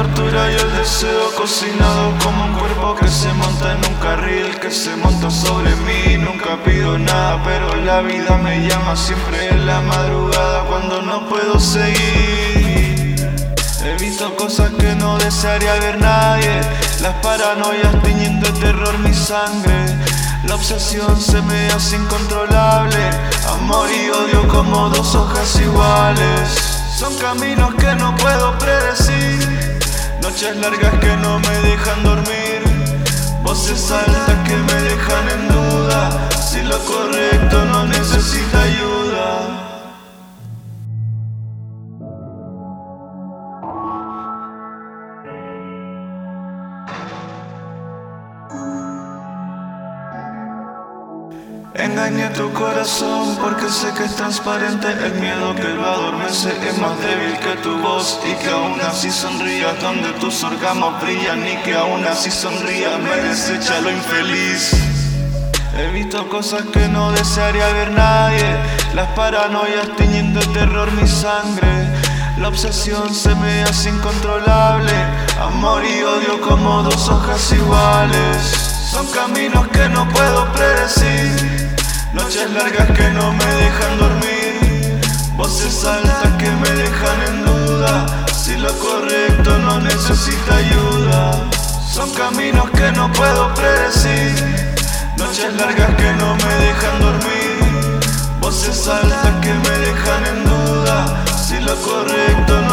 ira y el deseo cocinado como un cuerpo que se monta en un carril, que se monta sobre mí. Nunca pido nada, pero la vida me llama siempre en la madrugada cuando no puedo seguir. He visto cosas que no desearía ver nadie, las paranoias tiñendo de terror mi sangre. La obsesión se me hace incontrolable, amor y odio como dos hojas iguales. Son caminos que no puedo noches largas que no me dejan dormir, voces altas que me dejan en duda, si lo correcto no necesita Engañé tu corazón porque sé que es transparente. El miedo que lo adormece es más débil que tu voz. Y que aún así sonrías donde tus órganos brillan. Y que aún así sonrías me desecha lo infeliz. He visto cosas que no desearía ver nadie. Las paranoias tiñendo de terror mi sangre. La obsesión se me hace incontrolable. Amor y odio como dos hojas iguales. Son caminos que no puedo predecir, noches largas que no me dejan dormir, voces altas que me dejan en duda, si lo correcto no necesita ayuda. Son caminos que no puedo predecir, noches largas que no me dejan dormir, voces altas que me dejan en duda, si lo correcto no.